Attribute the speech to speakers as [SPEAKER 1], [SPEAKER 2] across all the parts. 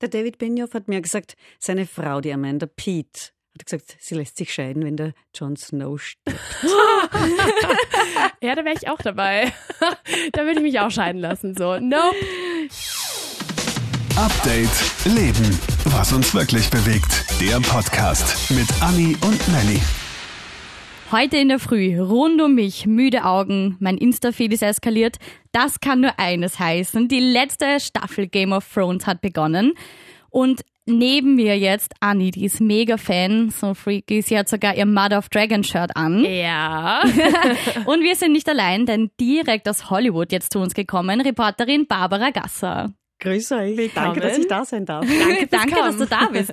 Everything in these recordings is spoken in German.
[SPEAKER 1] Der David Benioff hat mir gesagt, seine Frau, die Amanda Pete, hat gesagt, sie lässt sich scheiden, wenn der Jon Snow stirbt.
[SPEAKER 2] ja, da wäre ich auch dabei. da würde ich mich auch scheiden lassen. So, nope.
[SPEAKER 3] Update Leben. Was uns wirklich bewegt. Der Podcast mit Anni und Nelly.
[SPEAKER 4] Heute in der Früh, rund um mich, müde Augen, mein Insta-Feed ist eskaliert. Das kann nur eines heißen. Die letzte Staffel Game of Thrones hat begonnen. Und neben mir jetzt Anni, die ist mega Fan, so freaky. Sie hat sogar ihr Mother of Dragon Shirt an.
[SPEAKER 2] Ja.
[SPEAKER 4] und wir sind nicht allein, denn direkt aus Hollywood jetzt zu uns gekommen, Reporterin Barbara Gasser.
[SPEAKER 1] Grüß euch.
[SPEAKER 2] Willkommen.
[SPEAKER 1] Danke, dass ich da sein darf.
[SPEAKER 4] Danke, danke dass du da bist.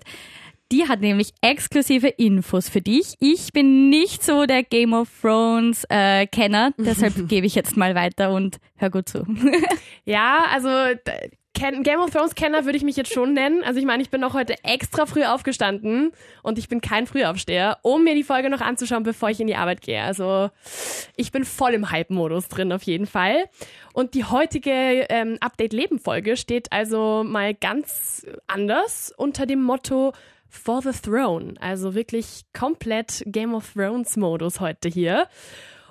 [SPEAKER 4] Die hat nämlich exklusive Infos für dich. Ich bin nicht so der Game of Thrones äh, Kenner, deshalb gebe ich jetzt mal weiter und hör gut zu.
[SPEAKER 2] ja, also Game of Thrones Kenner würde ich mich jetzt schon nennen. Also ich meine, ich bin auch heute extra früh aufgestanden und ich bin kein Frühaufsteher, um mir die Folge noch anzuschauen, bevor ich in die Arbeit gehe. Also ich bin voll im Hype-Modus drin auf jeden Fall. Und die heutige ähm, Update-Leben-Folge steht also mal ganz anders unter dem Motto For the Throne. Also wirklich komplett Game of Thrones-Modus heute hier.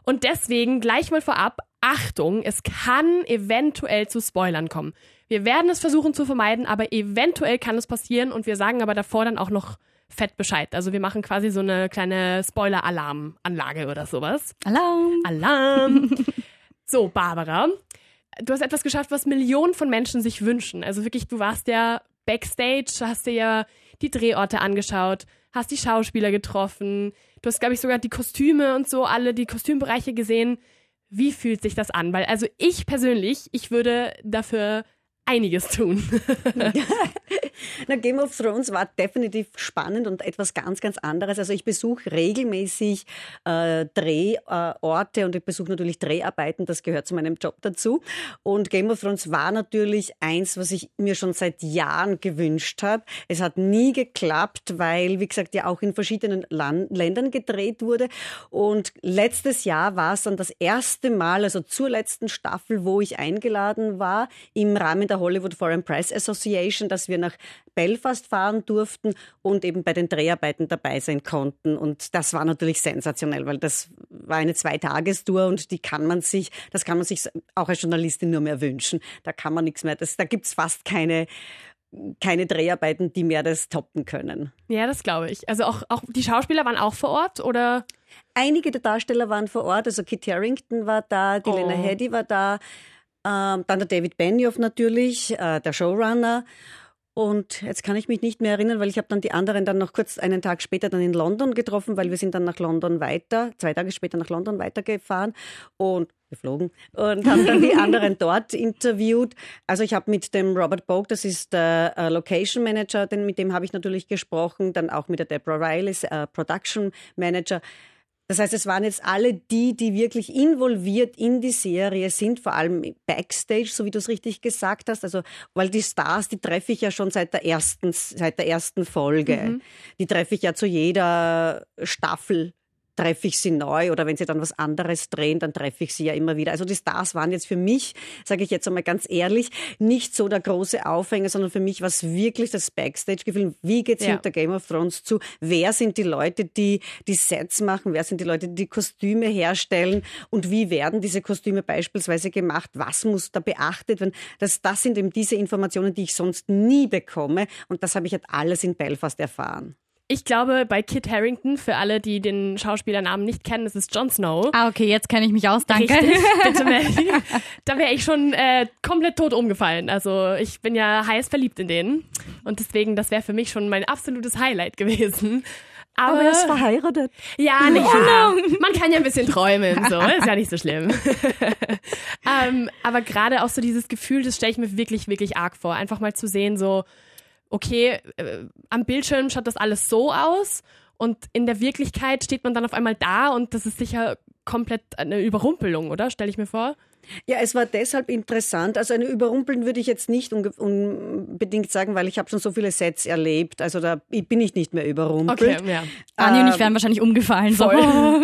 [SPEAKER 2] Und deswegen gleich mal vorab, Achtung, es kann eventuell zu Spoilern kommen. Wir werden es versuchen zu vermeiden, aber eventuell kann es passieren und wir sagen aber davor dann auch noch fett Bescheid. Also wir machen quasi so eine kleine Spoiler-Alarm-Anlage oder sowas.
[SPEAKER 4] Alarm!
[SPEAKER 2] Alarm! so, Barbara, du hast etwas geschafft, was Millionen von Menschen sich wünschen. Also wirklich, du warst ja backstage, hast dir ja die Drehorte angeschaut, hast die Schauspieler getroffen, du hast, glaube ich, sogar die Kostüme und so, alle die Kostümbereiche gesehen. Wie fühlt sich das an? Weil also ich persönlich, ich würde dafür einiges tun.
[SPEAKER 1] Na, Game of Thrones war definitiv spannend und etwas ganz, ganz anderes. Also ich besuche regelmäßig äh, Drehorte äh, und ich besuche natürlich Dreharbeiten, das gehört zu meinem Job dazu. Und Game of Thrones war natürlich eins, was ich mir schon seit Jahren gewünscht habe. Es hat nie geklappt, weil, wie gesagt, ja auch in verschiedenen Land Ländern gedreht wurde. Und letztes Jahr war es dann das erste Mal, also zur letzten Staffel, wo ich eingeladen war, im Rahmen der der Hollywood Foreign Press Association, dass wir nach Belfast fahren durften und eben bei den Dreharbeiten dabei sein konnten. Und das war natürlich sensationell, weil das war eine Zweitagestour und die kann man sich, das kann man sich auch als Journalistin nur mehr wünschen. Da kann man nichts mehr, das, da es fast keine keine Dreharbeiten, die mehr das toppen können.
[SPEAKER 2] Ja, das glaube ich. Also auch, auch die Schauspieler waren auch vor Ort oder?
[SPEAKER 1] Einige der Darsteller waren vor Ort. Also Kit Harington war da, die oh. Lena Headey war da. Ähm, dann der David Benioff natürlich, äh, der Showrunner. Und jetzt kann ich mich nicht mehr erinnern, weil ich habe dann die anderen dann noch kurz einen Tag später dann in London getroffen, weil wir sind dann nach London weiter, zwei Tage später nach London weitergefahren und geflogen und haben dann die anderen dort interviewt. Also ich habe mit dem Robert Bogue, das ist der äh, Location Manager, denn mit dem habe ich natürlich gesprochen, dann auch mit der Deborah Riley, äh, Production Manager. Das heißt, es waren jetzt alle die, die wirklich involviert in die Serie sind, vor allem Backstage, so wie du es richtig gesagt hast. Also, weil die Stars, die treffe ich ja schon seit der ersten, seit der ersten Folge. Mhm. Die treffe ich ja zu jeder Staffel treffe ich sie neu oder wenn sie dann was anderes drehen, dann treffe ich sie ja immer wieder. Also die Stars waren jetzt für mich, sage ich jetzt einmal ganz ehrlich, nicht so der große Aufhänger, sondern für mich war es wirklich das Backstage-Gefühl. Wie geht's ja. hinter Game of Thrones zu? Wer sind die Leute, die die Sets machen? Wer sind die Leute, die die Kostüme herstellen? Und wie werden diese Kostüme beispielsweise gemacht? Was muss da beachtet werden? Das, das sind eben diese Informationen, die ich sonst nie bekomme. Und das habe ich jetzt alles in Belfast erfahren.
[SPEAKER 2] Ich glaube, bei Kit Harrington, für alle, die den Schauspielernamen nicht kennen, das ist Jon Snow.
[SPEAKER 4] Ah, okay, jetzt kenne ich mich aus, danke.
[SPEAKER 2] Richtig, bitte Melly. Da wäre ich schon äh, komplett tot umgefallen. Also ich bin ja heiß verliebt in den. Und deswegen, das wäre für mich schon mein absolutes Highlight gewesen.
[SPEAKER 1] Aber, Aber er ist verheiratet.
[SPEAKER 2] Ja, nicht oh, no. Man kann ja ein bisschen träumen, so. Ist ja nicht so schlimm. ähm, aber gerade auch so dieses Gefühl, das stelle ich mir wirklich, wirklich arg vor. Einfach mal zu sehen, so, okay, äh, am Bildschirm schaut das alles so aus und in der Wirklichkeit steht man dann auf einmal da und das ist sicher komplett eine Überrumpelung, oder? Stelle ich mir vor.
[SPEAKER 1] Ja, es war deshalb interessant. Also eine Überrumpeln würde ich jetzt nicht unbedingt sagen, weil ich habe schon so viele Sets erlebt. Also da bin ich nicht mehr überrumpelt.
[SPEAKER 4] Okay, ja. Anni und ich wären wahrscheinlich umgefallen.
[SPEAKER 2] Voll.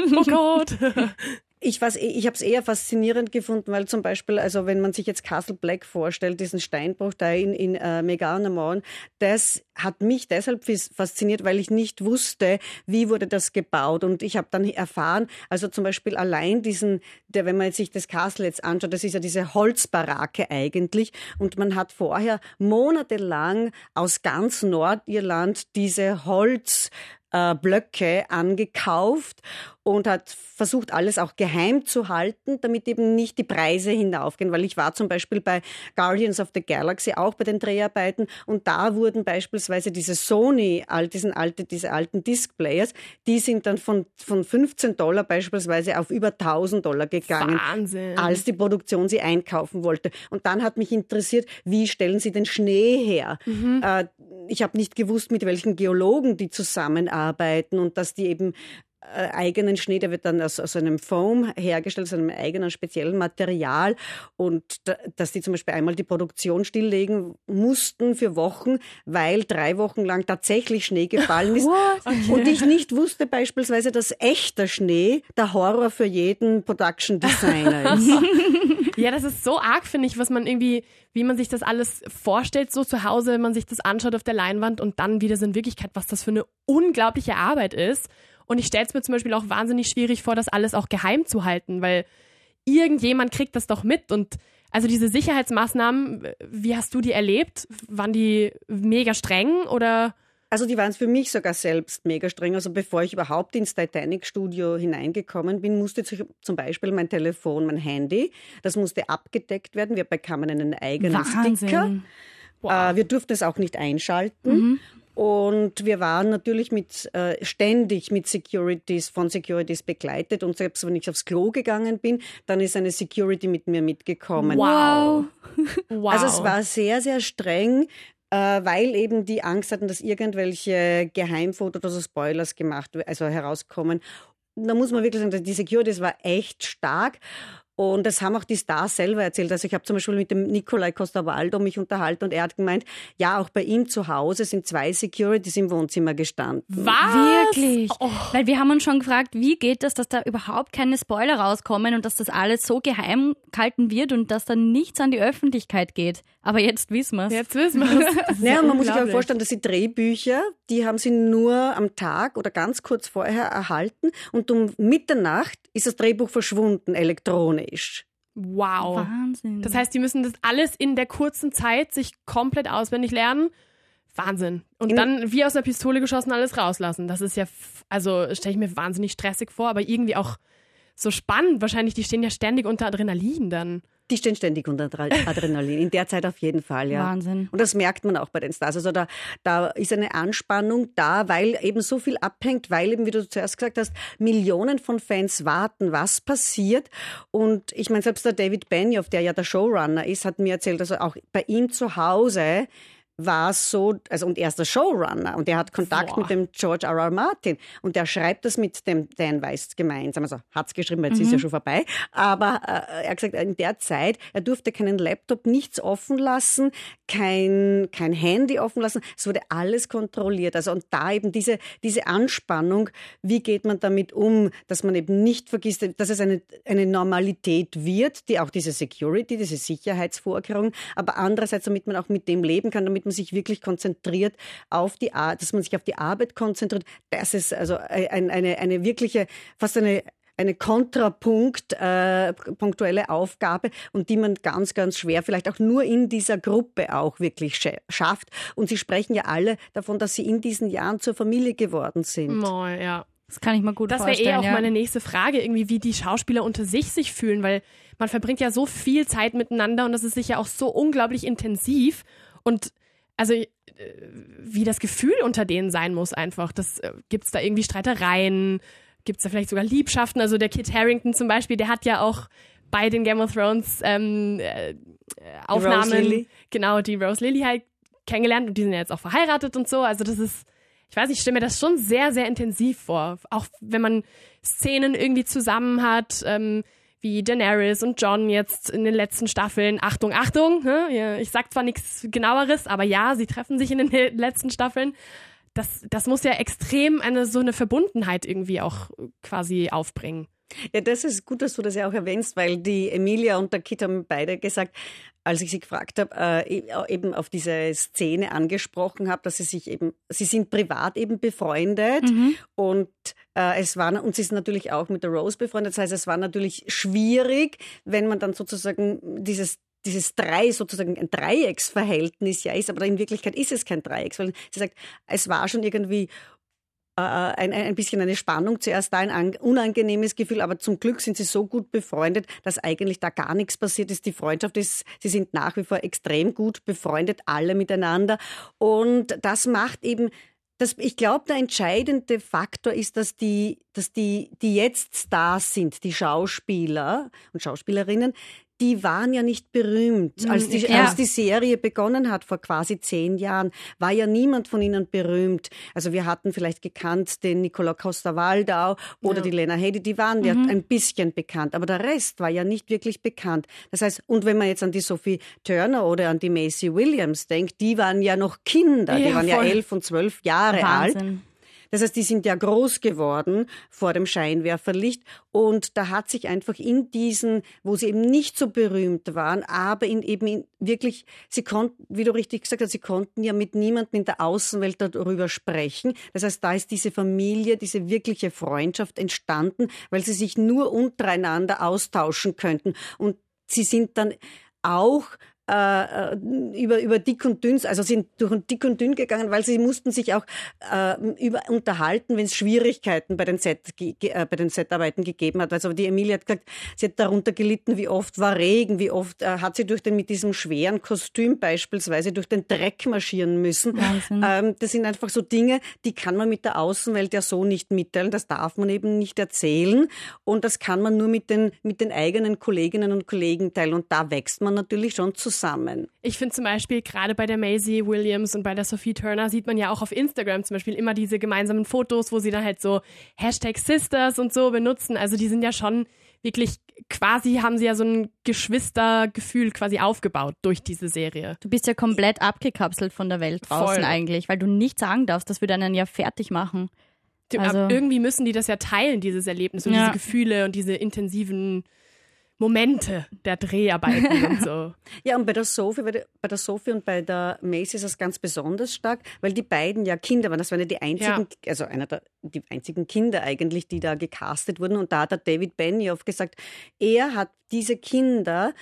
[SPEAKER 2] So. oh Gott.
[SPEAKER 1] ich, ich habe es eher faszinierend gefunden, weil zum Beispiel, also wenn man sich jetzt Castle Black vorstellt, diesen Steinbruch da in, in äh, Meganemon, das hat mich deshalb fasziniert, weil ich nicht wusste, wie wurde das gebaut. Und ich habe dann erfahren, also zum Beispiel allein diesen, der, wenn man sich das Castle jetzt anschaut, das ist ja diese Holzbarake eigentlich. Und man hat vorher monatelang aus ganz Nordirland diese Holz äh, Blöcke angekauft und hat versucht, alles auch geheim zu halten, damit eben nicht die Preise hinaufgehen. Weil ich war zum Beispiel bei Guardians of the Galaxy auch bei den Dreharbeiten und da wurden beispielsweise diese Sony, all diesen alte, diese alten Diskplayers, die sind dann von, von 15 Dollar beispielsweise auf über 1000 Dollar gegangen.
[SPEAKER 2] Wahnsinn.
[SPEAKER 1] Als die Produktion sie einkaufen wollte. Und dann hat mich interessiert, wie stellen sie den Schnee her? Mhm. Äh, ich habe nicht gewusst, mit welchen Geologen die zusammenarbeiten und dass die eben eigenen Schnee, der wird dann aus, aus einem Foam hergestellt, aus einem eigenen speziellen Material und da, dass die zum Beispiel einmal die Produktion stilllegen mussten für Wochen, weil drei Wochen lang tatsächlich Schnee gefallen ist okay. und ich nicht wusste beispielsweise, dass echter Schnee der Horror für jeden Production Designer ist.
[SPEAKER 2] ja, das ist so arg, finde ich, was man irgendwie, wie man sich das alles vorstellt, so zu Hause, wenn man sich das anschaut auf der Leinwand und dann wieder so in Wirklichkeit, was das für eine unglaubliche Arbeit ist. Und ich stelle es mir zum Beispiel auch wahnsinnig schwierig vor, das alles auch geheim zu halten, weil irgendjemand kriegt das doch mit und also diese Sicherheitsmaßnahmen, wie hast du die erlebt? Waren die mega streng oder?
[SPEAKER 1] Also die waren für mich sogar selbst mega streng. Also bevor ich überhaupt ins Titanic-Studio hineingekommen bin, musste zum Beispiel mein Telefon, mein Handy, das musste abgedeckt werden. Wir bekamen einen eigenen Wahnsinn. Sticker. Wow. Äh, wir durften es auch nicht einschalten. Mhm. Und wir waren natürlich mit, äh, ständig mit Securities, von Securities begleitet. Und selbst wenn ich aufs Klo gegangen bin, dann ist eine Security mit mir mitgekommen.
[SPEAKER 2] Wow.
[SPEAKER 1] wow. Also es war sehr, sehr streng äh, weil eben die Angst hatten, dass irgendwelche Geheimfotos oder Spoilers gemacht, also herauskommen. Da muss man wirklich sagen, die Security war echt stark. Und das haben auch die Stars selber erzählt. Also ich habe zum Beispiel mit dem Nikolai Costa-Waldo mich unterhalten und er hat gemeint, ja, auch bei ihm zu Hause sind zwei Securities im Wohnzimmer gestanden.
[SPEAKER 2] Was?
[SPEAKER 4] Wirklich? Oh. Weil wir haben uns schon gefragt, wie geht das, dass da überhaupt keine Spoiler rauskommen und dass das alles so geheim gehalten wird und dass da nichts an die Öffentlichkeit geht. Aber jetzt wissen wir es.
[SPEAKER 2] Jetzt wissen wir es.
[SPEAKER 1] naja, man muss sich auch vorstellen, dass die Drehbücher, die haben sie nur am Tag oder ganz kurz vorher erhalten und um Mitternacht ist das Drehbuch verschwunden, elektronisch.
[SPEAKER 2] Wow.
[SPEAKER 4] Wahnsinn.
[SPEAKER 2] Das heißt, die müssen das alles in der kurzen Zeit sich komplett auswendig lernen. Wahnsinn. Und in dann wie aus einer Pistole geschossen alles rauslassen. Das ist ja, also stelle ich mir wahnsinnig stressig vor, aber irgendwie auch so spannend. Wahrscheinlich, die stehen ja ständig unter Adrenalin dann.
[SPEAKER 1] Die stehen ständig unter Adrenalin. In der Zeit auf jeden Fall, ja.
[SPEAKER 4] Wahnsinn.
[SPEAKER 1] Und das merkt man auch bei den Stars. Also da, da ist eine Anspannung da, weil eben so viel abhängt, weil eben, wie du zuerst gesagt hast, Millionen von Fans warten, was passiert. Und ich meine, selbst der David Benioff, der ja der Showrunner ist, hat mir erzählt, also auch bei ihm zu Hause war es so, also und er ist der Showrunner und er hat Kontakt Boah. mit dem George R. R. Martin und der schreibt das mit dem Dan Weiss gemeinsam. Also hat es geschrieben, jetzt mhm. ist ja schon vorbei. Aber äh, er hat gesagt, in der Zeit, er durfte keinen Laptop, nichts offen lassen, kein, kein Handy offen lassen. Es wurde alles kontrolliert. Also und da eben diese, diese Anspannung, wie geht man damit um, dass man eben nicht vergisst, dass es eine, eine Normalität wird, die auch diese Security, diese Sicherheitsvorkehrungen, aber andererseits, damit man auch mit dem leben kann, damit man sich wirklich konzentriert auf die Arbeit, dass man sich auf die Arbeit konzentriert. Das ist also eine, eine, eine wirkliche, fast eine eine Kontrapunkt, äh, punktuelle Aufgabe und die man ganz, ganz schwer vielleicht auch nur in dieser Gruppe auch wirklich schafft. Und Sie sprechen ja alle davon, dass Sie in diesen Jahren zur Familie geworden sind.
[SPEAKER 2] Oh, ja.
[SPEAKER 4] Das kann ich mal gut
[SPEAKER 2] das
[SPEAKER 4] vorstellen.
[SPEAKER 2] Das wäre eh auch
[SPEAKER 4] ja.
[SPEAKER 2] meine nächste Frage, irgendwie, wie die Schauspieler unter sich sich fühlen, weil man verbringt ja so viel Zeit miteinander und das ist sicher auch so unglaublich intensiv. Und also äh, wie das Gefühl unter denen sein muss einfach. Das äh, gibt's da irgendwie Streitereien, gibt's da vielleicht sogar Liebschaften. Also der Kit Harrington zum Beispiel, der hat ja auch bei den Game of Thrones ähm, äh, Aufnahmen, genau die Rose Lily halt kennengelernt und die sind ja jetzt auch verheiratet und so. Also das ist, ich weiß nicht, ich stelle mir das schon sehr sehr intensiv vor. Auch wenn man Szenen irgendwie zusammen hat. Ähm, wie Daenerys und John jetzt in den letzten Staffeln. Achtung, Achtung, ich sag zwar nichts genaueres, aber ja, sie treffen sich in den letzten Staffeln. Das, das muss ja extrem eine so eine Verbundenheit irgendwie auch quasi aufbringen.
[SPEAKER 1] Ja, das ist gut, dass du das ja auch erwähnst, weil die Emilia und der Kit haben beide gesagt, als ich sie gefragt habe, äh, e, eben auf diese Szene angesprochen habe, dass sie sich eben, sie sind privat eben befreundet mhm. und äh, es war, und sie ist natürlich auch mit der Rose befreundet. Das heißt, es war natürlich schwierig, wenn man dann sozusagen dieses dieses Drei sozusagen ein Dreiecksverhältnis ja ist, aber in Wirklichkeit ist es kein Dreiecks, weil sie sagt, es war schon irgendwie äh, ein, ein bisschen eine Spannung zuerst da, ein unangenehmes Gefühl, aber zum Glück sind sie so gut befreundet, dass eigentlich da gar nichts passiert ist. Die Freundschaft ist, sie sind nach wie vor extrem gut befreundet, alle miteinander. Und das macht eben das, ich glaube, der entscheidende Faktor ist, dass die, dass die, die jetzt Stars sind, die Schauspieler und Schauspielerinnen, die waren ja nicht berühmt. Als die, ja. als die Serie begonnen hat vor quasi zehn Jahren, war ja niemand von ihnen berühmt. Also wir hatten vielleicht gekannt den Nicola Costa-Waldau oder ja. die Lena Headey, die waren mhm. ja ein bisschen bekannt, aber der Rest war ja nicht wirklich bekannt. Das heißt, und wenn man jetzt an die Sophie Turner oder an die Macy Williams denkt, die waren ja noch Kinder, ja, die waren voll. ja elf und zwölf Jahre Wahnsinn. alt. Das heißt, die sind ja groß geworden vor dem Scheinwerferlicht und da hat sich einfach in diesen, wo sie eben nicht so berühmt waren, aber in eben in wirklich, sie konnten, wie du richtig gesagt hast, sie konnten ja mit niemandem in der Außenwelt darüber sprechen. Das heißt, da ist diese Familie, diese wirkliche Freundschaft entstanden, weil sie sich nur untereinander austauschen könnten und sie sind dann auch äh, über, über dick und dünn, also sind durch dick und dünn gegangen, weil sie mussten sich auch äh, über, unterhalten, wenn es Schwierigkeiten bei den, Set, äh, bei den Setarbeiten gegeben hat. Also die Emilie hat gesagt, sie hat darunter gelitten, wie oft war Regen, wie oft äh, hat sie durch den mit diesem schweren Kostüm beispielsweise durch den Dreck marschieren müssen. Ähm, das sind einfach so Dinge, die kann man mit der Außenwelt ja so nicht mitteilen. Das darf man eben nicht erzählen und das kann man nur mit den mit den eigenen Kolleginnen und Kollegen teilen. Und da wächst man natürlich schon zusammen zusammen.
[SPEAKER 2] Ich finde zum Beispiel gerade bei der Maisie Williams und bei der Sophie Turner sieht man ja auch auf Instagram zum Beispiel immer diese gemeinsamen Fotos, wo sie dann halt so Hashtag Sisters und so benutzen. Also die sind ja schon wirklich quasi haben sie ja so ein Geschwistergefühl quasi aufgebaut durch diese Serie.
[SPEAKER 4] Du bist ja komplett abgekapselt von der Welt draußen Voll. eigentlich, weil du nicht sagen darfst, dass wir dann ja fertig machen.
[SPEAKER 2] Also, irgendwie müssen die das ja teilen, dieses Erlebnis und ja. diese Gefühle und diese intensiven Momente der Dreharbeiten und so.
[SPEAKER 1] Ja, und bei der Sophie, bei der, Sophie und bei der Mace ist es ganz besonders stark, weil die beiden ja Kinder waren. Das waren ja die einzigen, ja. also einer der die einzigen Kinder eigentlich, die da gecastet wurden. Und da hat der David Benioff gesagt, er hat diese Kinder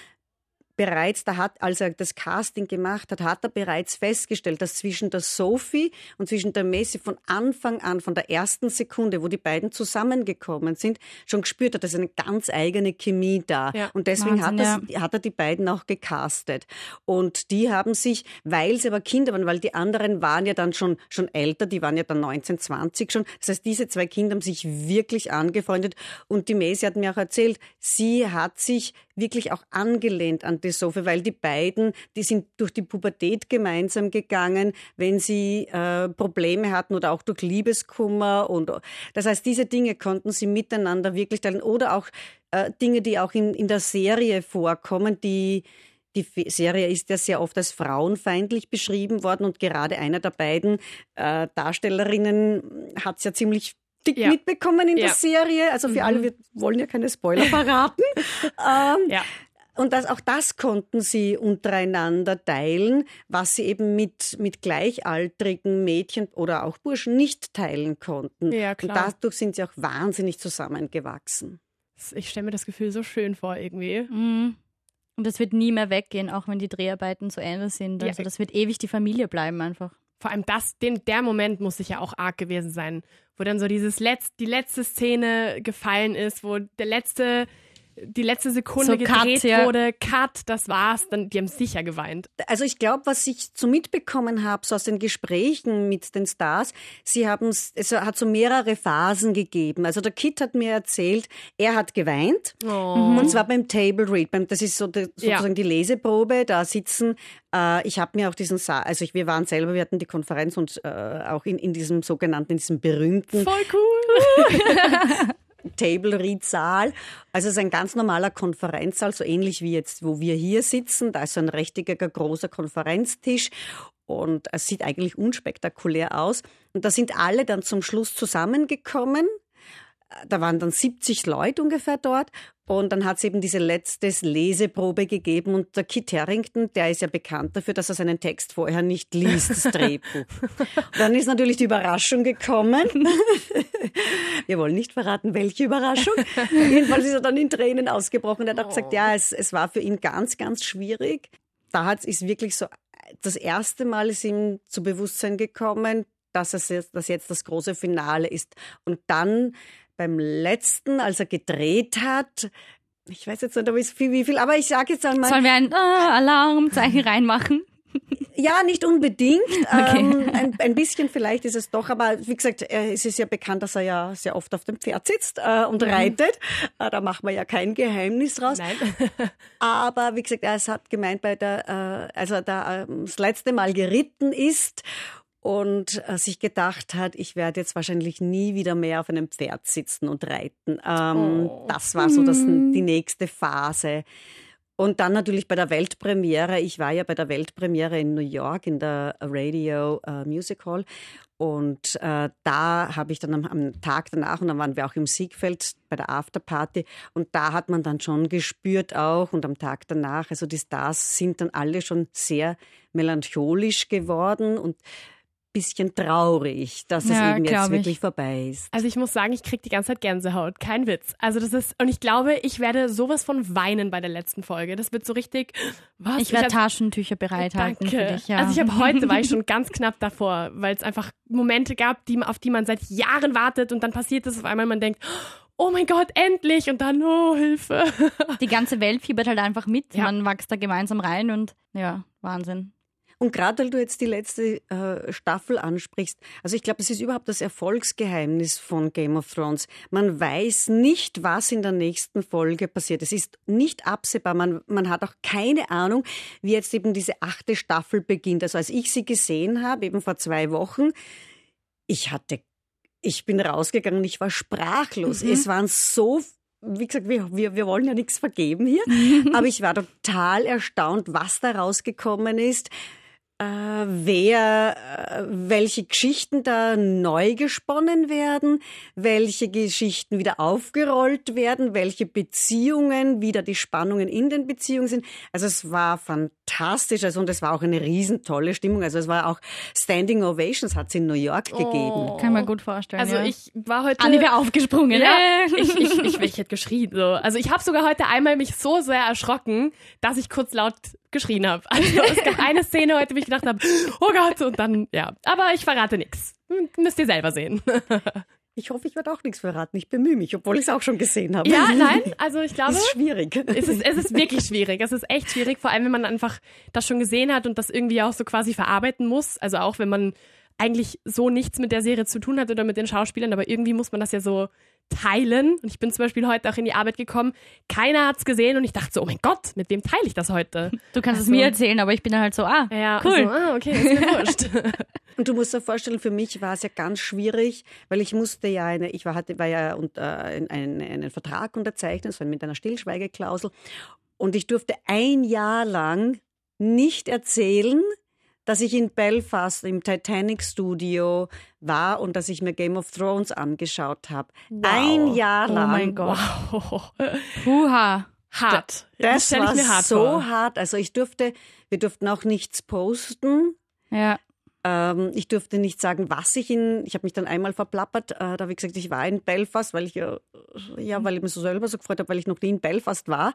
[SPEAKER 1] bereits, da hat, als er das Casting gemacht hat, hat er bereits festgestellt, dass zwischen der Sophie und zwischen der Messi von Anfang an, von der ersten Sekunde, wo die beiden zusammengekommen sind, schon gespürt hat, dass eine ganz eigene Chemie da. Ja, und deswegen Wahnsinn, hat, das, ja. hat er die beiden auch gecastet. Und die haben sich, weil sie aber Kinder waren, weil die anderen waren ja dann schon, schon älter, die waren ja dann 19, 20 schon. Das heißt, diese zwei Kinder haben sich wirklich angefreundet. Und die Messi hat mir auch erzählt, sie hat sich wirklich auch angelehnt an die Sophie, weil die beiden, die sind durch die Pubertät gemeinsam gegangen, wenn sie äh, Probleme hatten oder auch durch Liebeskummer und das heißt, diese Dinge konnten sie miteinander wirklich teilen oder auch äh, Dinge, die auch in, in der Serie vorkommen, die die Serie ist ja sehr oft als frauenfeindlich beschrieben worden und gerade einer der beiden äh, Darstellerinnen hat es ja ziemlich dick ja. mitbekommen in ja. der Serie. Also für mhm. alle, wir wollen ja keine Spoiler verraten. ähm, ja. Und das, auch das konnten sie untereinander teilen, was sie eben mit, mit gleichaltrigen Mädchen oder auch Burschen nicht teilen konnten. Ja, klar. Und dadurch sind sie auch wahnsinnig zusammengewachsen.
[SPEAKER 2] Ich stelle mir das Gefühl so schön vor irgendwie.
[SPEAKER 4] Mhm. Und das wird nie mehr weggehen, auch wenn die Dreharbeiten zu Ende sind. Also ja. das wird ewig die Familie bleiben einfach
[SPEAKER 2] vor allem das, den, der Moment muss sich ja auch arg gewesen sein, wo dann so dieses Letz, die letzte Szene gefallen ist, wo der letzte die letzte Sekunde so gedreht Cut, ja. wurde, Cut, das war's, dann die haben sicher geweint.
[SPEAKER 1] Also ich glaube, was ich so mitbekommen habe, so aus den Gesprächen mit den Stars, sie haben es hat so mehrere Phasen gegeben. Also der Kit hat mir erzählt, er hat geweint oh. und zwar beim Table Read, beim, das ist so die, sozusagen ja. die Leseprobe, da sitzen äh, ich habe mir auch diesen Saal, also ich, wir waren selber, wir hatten die Konferenz und äh, auch in, in diesem sogenannten, in diesem berühmten
[SPEAKER 2] Voll cool.
[SPEAKER 1] Table Read Saal. Also es ist ein ganz normaler Konferenzsaal, so ähnlich wie jetzt, wo wir hier sitzen. Da ist so ein rechteckiger großer Konferenztisch und es sieht eigentlich unspektakulär aus. Und da sind alle dann zum Schluss zusammengekommen da waren dann 70 Leute ungefähr dort und dann hat es eben diese letzte Leseprobe gegeben und der Kit Harrington, der ist ja bekannt dafür, dass er seinen Text vorher nicht liest, das Drehbuch. Dann ist natürlich die Überraschung gekommen. Wir wollen nicht verraten, welche Überraschung. Jedenfalls ist er dann in Tränen ausgebrochen. Er hat auch gesagt, ja, es, es war für ihn ganz, ganz schwierig. Da hat, ist wirklich so, das erste Mal ist ihm zu Bewusstsein gekommen, dass es jetzt, dass jetzt das große Finale ist. Und dann beim letzten, als er gedreht hat, ich weiß jetzt nicht, wie viel, aber ich sage jetzt einmal.
[SPEAKER 4] Sollen wir ein äh, Alarmzeichen reinmachen?
[SPEAKER 1] Ja, nicht unbedingt. Okay. Ähm, ein, ein, bisschen vielleicht ist es doch, aber wie gesagt, es ist ja bekannt, dass er ja sehr oft auf dem Pferd sitzt äh, und mhm. reitet. Äh, da macht man ja kein Geheimnis draus.
[SPEAKER 2] Nein.
[SPEAKER 1] aber wie gesagt, er hat gemeint, bei der, äh, als er da äh, das letzte Mal geritten ist und äh, sich gedacht hat, ich werde jetzt wahrscheinlich nie wieder mehr auf einem Pferd sitzen und reiten. Ähm, oh. Das war so das, hm. die nächste Phase. Und dann natürlich bei der Weltpremiere. Ich war ja bei der Weltpremiere in New York in der Radio uh, Music Hall. Und äh, da habe ich dann am, am, Tag danach, und dann waren wir auch im Siegfeld bei der Afterparty, und da hat man dann schon gespürt auch, und am Tag danach, also die Stars sind dann alle schon sehr melancholisch geworden und bisschen traurig, dass es eben jetzt wirklich ich. vorbei ist.
[SPEAKER 2] Also ich muss sagen, ich kriege die ganze Zeit Gänsehaut. Kein Witz. Also das ist, und ich glaube, ich werde sowas von weinen bei der letzten Folge. Das wird so richtig,
[SPEAKER 4] was? Ich werde Taschentücher bereithalten
[SPEAKER 2] danke.
[SPEAKER 4] für dich, ja.
[SPEAKER 2] Also ich habe heute, war ich schon ganz knapp davor, weil es einfach Momente gab, die, auf die man seit Jahren wartet und dann passiert es auf einmal, man denkt, oh mein Gott, endlich! Und dann, oh, Hilfe.
[SPEAKER 4] Die ganze Welt fiebert halt einfach mit. Ja. Man wächst da gemeinsam rein und ja, Wahnsinn.
[SPEAKER 1] Und gerade weil du jetzt die letzte äh, Staffel ansprichst, also ich glaube, es ist überhaupt das Erfolgsgeheimnis von Game of Thrones. Man weiß nicht, was in der nächsten Folge passiert. Es ist nicht absehbar. Man, man hat auch keine Ahnung, wie jetzt eben diese achte Staffel beginnt. Also als ich sie gesehen habe, eben vor zwei Wochen, ich hatte, ich bin rausgegangen, ich war sprachlos. Mhm. Es waren so wie gesagt, wir, wir, wir wollen ja nichts vergeben hier, aber ich war total erstaunt, was da rausgekommen ist, äh, wer, äh, welche Geschichten da neu gesponnen werden, welche Geschichten wieder aufgerollt werden, welche Beziehungen, wieder die Spannungen in den Beziehungen sind. Also es war fantastisch also, und es war auch eine riesentolle Stimmung. Also es war auch Standing Ovations hat es in New York oh. gegeben.
[SPEAKER 4] Kann man gut vorstellen.
[SPEAKER 2] Also
[SPEAKER 4] ja.
[SPEAKER 2] ich war heute...
[SPEAKER 4] Alle wäre aufgesprungen.
[SPEAKER 2] Ja, ich, ich, ich, ich hätte geschrien. So. Also ich habe sogar heute einmal mich so sehr erschrocken, dass ich kurz laut geschrien habe. Also es gab eine Szene heute, wo ich gedacht habe, oh Gott, und dann, ja. Aber ich verrate nichts. Müsst ihr selber sehen.
[SPEAKER 1] Ich hoffe, ich werde auch nichts verraten. Ich bemühe mich, obwohl ich es auch schon gesehen habe.
[SPEAKER 2] Ja, nein, also ich glaube.
[SPEAKER 1] Es ist schwierig.
[SPEAKER 2] Es ist, es ist wirklich schwierig. Es ist echt schwierig, vor allem wenn man einfach das schon gesehen hat und das irgendwie auch so quasi verarbeiten muss. Also auch wenn man eigentlich so nichts mit der Serie zu tun hat oder mit den Schauspielern, aber irgendwie muss man das ja so teilen. Und ich bin zum Beispiel heute auch in die Arbeit gekommen. Keiner hat's gesehen und ich dachte so, oh mein Gott, mit wem teile ich das heute?
[SPEAKER 4] Du kannst also, es mir erzählen, aber ich bin dann halt so, ah, ja, cool. Also,
[SPEAKER 2] ah, okay, ist mir wurscht.
[SPEAKER 1] und du musst dir vorstellen, für mich war es ja ganz schwierig, weil ich musste ja eine, ich war, hatte, war ja unter, einen, einen Vertrag unterzeichnen, so mit einer Stillschweigeklausel. Und ich durfte ein Jahr lang nicht erzählen, dass ich in Belfast im Titanic Studio war und dass ich mir Game of Thrones angeschaut habe. Wow. Ein Jahr lang.
[SPEAKER 4] Oh mein Gott.
[SPEAKER 2] Wow. Puha. Hart.
[SPEAKER 1] Das, das war hart so vor. hart. Also ich durfte, wir durften auch nichts posten.
[SPEAKER 4] Ja.
[SPEAKER 1] Ähm, ich durfte nicht sagen, was ich in. Ich habe mich dann einmal verplappert. Äh, da habe ich gesagt, ich war in Belfast, weil ich ja, weil ich mich so selber so gefreut habe, weil ich noch nie in Belfast war.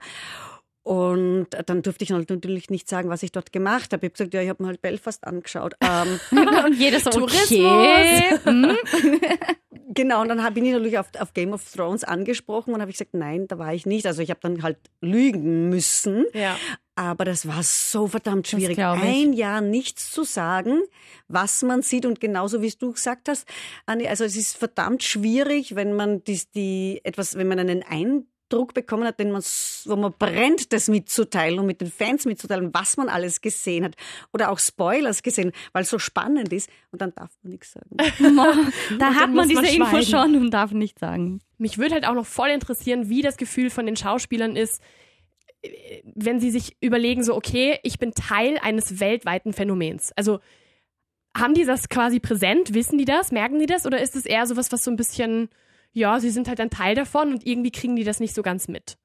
[SPEAKER 1] Und dann durfte ich natürlich nicht sagen, was ich dort gemacht habe. Ich habe gesagt, ja, ich habe mir halt Belfast angeschaut. Ähm,
[SPEAKER 4] und jeder so, okay. Hm?
[SPEAKER 1] genau, und dann bin ich natürlich auf, auf, Game of Thrones angesprochen und habe ich gesagt, nein, da war ich nicht. Also ich habe dann halt lügen müssen.
[SPEAKER 2] Ja.
[SPEAKER 1] Aber das war so verdammt schwierig, ein Jahr nichts zu sagen, was man sieht. Und genauso wie du gesagt hast, Anni, also es ist verdammt schwierig, wenn man die, die etwas, wenn man einen Eindruck Druck bekommen hat, den man, wo man brennt, das mitzuteilen und mit den Fans mitzuteilen, was man alles gesehen hat. Oder auch Spoilers gesehen, weil es so spannend ist. Und dann darf man nichts sagen.
[SPEAKER 4] da hat man diese man Info schon und darf nichts sagen.
[SPEAKER 2] Mich würde halt auch noch voll interessieren, wie das Gefühl von den Schauspielern ist, wenn sie sich überlegen, so, okay, ich bin Teil eines weltweiten Phänomens. Also, haben die das quasi präsent? Wissen die das? Merken die das? Oder ist es eher sowas, was so ein bisschen ja, sie sind halt ein Teil davon und irgendwie kriegen die das nicht so ganz mit.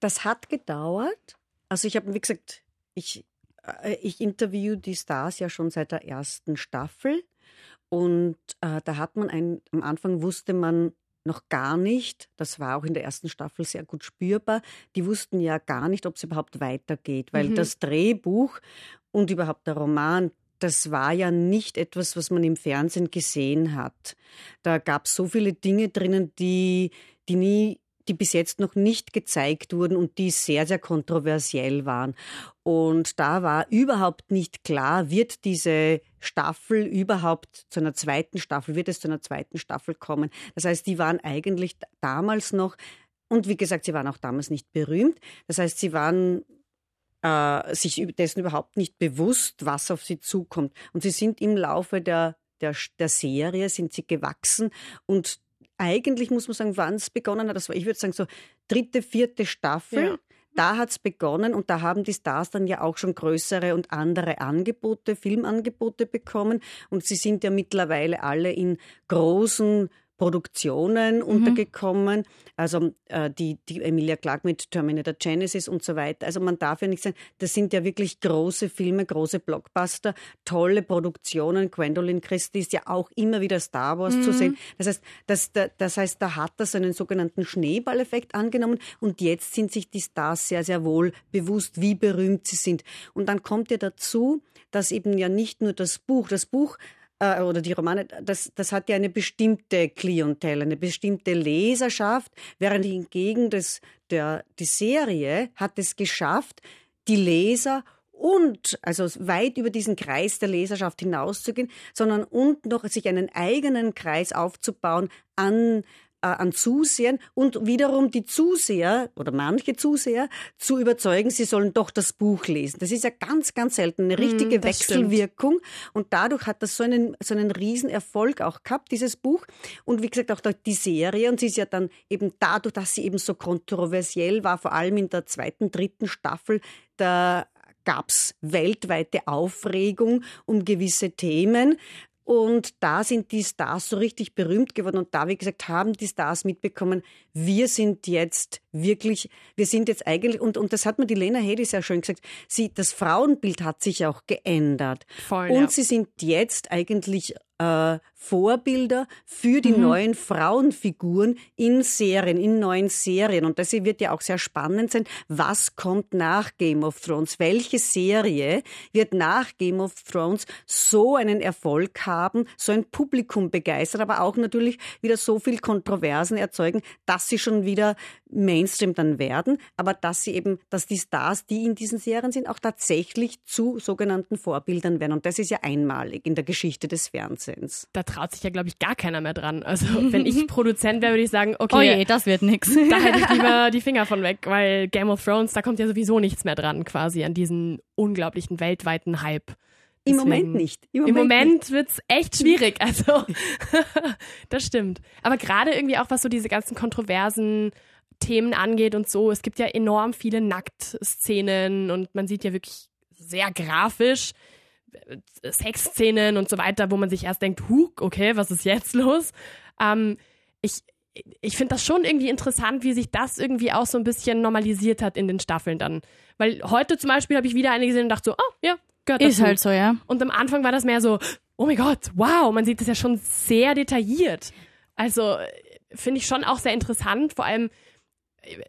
[SPEAKER 1] Das hat gedauert. Also ich habe, wie gesagt, ich, äh, ich interview die Stars ja schon seit der ersten Staffel. Und äh, da hat man ein, am Anfang wusste man noch gar nicht, das war auch in der ersten Staffel sehr gut spürbar, die wussten ja gar nicht, ob es überhaupt weitergeht, weil mhm. das Drehbuch und überhaupt der Roman, das war ja nicht etwas, was man im Fernsehen gesehen hat. Da gab es so viele Dinge drinnen, die, die nie die bis jetzt noch nicht gezeigt wurden und die sehr, sehr kontroversiell waren. Und da war überhaupt nicht klar, wird diese Staffel überhaupt zu einer zweiten Staffel, wird es zu einer zweiten Staffel kommen. Das heißt, die waren eigentlich damals noch, und wie gesagt, sie waren auch damals nicht berühmt. Das heißt, sie waren äh, sich dessen überhaupt nicht bewusst, was auf sie zukommt. Und sie sind im Laufe der der, der Serie sind sie gewachsen und eigentlich muss man sagen, wann es begonnen hat, das war, ich würde sagen, so dritte, vierte Staffel. Ja. Da hat es begonnen und da haben die Stars dann ja auch schon größere und andere Angebote, Filmangebote bekommen. Und sie sind ja mittlerweile alle in großen Produktionen mhm. untergekommen. Also äh, die, die Emilia Clark mit Terminator Genesis und so weiter. Also man darf ja nicht sagen, das sind ja wirklich große Filme, große Blockbuster, tolle Produktionen. Gwendolyn Christie ist ja auch immer wieder Star Wars mhm. zu sehen. Das heißt, das, das heißt, da hat das einen sogenannten Schneeballeffekt angenommen und jetzt sind sich die Stars sehr, sehr wohl bewusst, wie berühmt sie sind. Und dann kommt ja dazu, dass eben ja nicht nur das Buch, das Buch äh, oder die Romane, das, das hat ja eine bestimmte Klientel, eine bestimmte Leserschaft, während hingegen das, der, die Serie hat es geschafft, die Leser und also weit über diesen Kreis der Leserschaft hinauszugehen, sondern und noch sich einen eigenen Kreis aufzubauen an an Zusehern und wiederum die Zuseher oder manche Zuseher zu überzeugen, sie sollen doch das Buch lesen. Das ist ja ganz, ganz selten eine richtige mm, Wechselwirkung stimmt. und dadurch hat das so einen, so einen riesen Erfolg auch gehabt, dieses Buch. Und wie gesagt, auch die Serie und sie ist ja dann eben dadurch, dass sie eben so kontroversiell war, vor allem in der zweiten, dritten Staffel, da gab es weltweite Aufregung um gewisse Themen. Und da sind die Stars so richtig berühmt geworden. Und da, wie gesagt, haben die Stars mitbekommen, wir sind jetzt wirklich, wir sind jetzt eigentlich, und, und das hat mir die Lena Headey sehr schön gesagt, sie, das Frauenbild hat sich auch geändert. Voll, und ja. sie sind jetzt eigentlich äh, Vorbilder für die mhm. neuen Frauenfiguren in Serien, in neuen Serien. Und das wird ja auch sehr spannend sein. Was kommt nach Game of Thrones? Welche Serie wird nach Game of Thrones so einen Erfolg haben, so ein Publikum begeistern, aber auch natürlich wieder so viel Kontroversen erzeugen, dass sie schon wieder Mainstream dann werden, aber dass sie eben, dass die Stars, die in diesen Serien sind, auch tatsächlich zu sogenannten Vorbildern werden. Und das ist ja einmalig in der Geschichte des Fernsehens.
[SPEAKER 2] Da traut sich ja, glaube ich, gar keiner mehr dran. Also wenn ich Produzent wäre, würde ich sagen, okay,
[SPEAKER 4] oh je, das wird nix.
[SPEAKER 2] Da hätte ich lieber die Finger von weg, weil Game of Thrones, da kommt ja sowieso nichts mehr dran, quasi an diesen unglaublichen weltweiten Hype.
[SPEAKER 1] Im Moment nicht.
[SPEAKER 2] Im Moment, Moment wird es echt schwierig. Also, das stimmt. Aber gerade irgendwie auch, was so diese ganzen kontroversen Themen angeht und so. Es gibt ja enorm viele Nacktszenen und man sieht ja wirklich sehr grafisch Sexszenen und so weiter, wo man sich erst denkt, huh, okay, was ist jetzt los? Ähm, ich ich finde das schon irgendwie interessant, wie sich das irgendwie auch so ein bisschen normalisiert hat in den Staffeln dann. Weil heute zum Beispiel habe ich wieder eine gesehen und dachte so, oh ja,
[SPEAKER 4] gehört dazu. Ist halt so, ja.
[SPEAKER 2] Und am Anfang war das mehr so, oh mein Gott, wow, man sieht das ja schon sehr detailliert. Also finde ich schon auch sehr interessant, vor allem